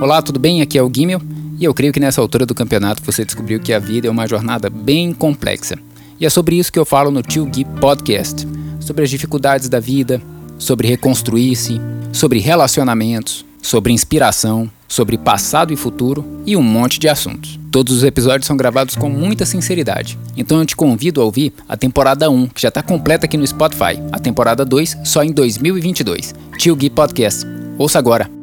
Olá, tudo bem? Aqui é o Gimel e eu creio que nessa altura do campeonato você descobriu que a vida é uma jornada bem complexa. E é sobre isso que eu falo no Tio Gui Podcast, sobre as dificuldades da vida, sobre reconstruir-se, sobre relacionamentos, sobre inspiração, sobre passado e futuro e um monte de assuntos. Todos os episódios são gravados com muita sinceridade, então eu te convido a ouvir a temporada 1, que já está completa aqui no Spotify, a temporada 2 só em 2022. Tio Gui Podcast. Ouça agora!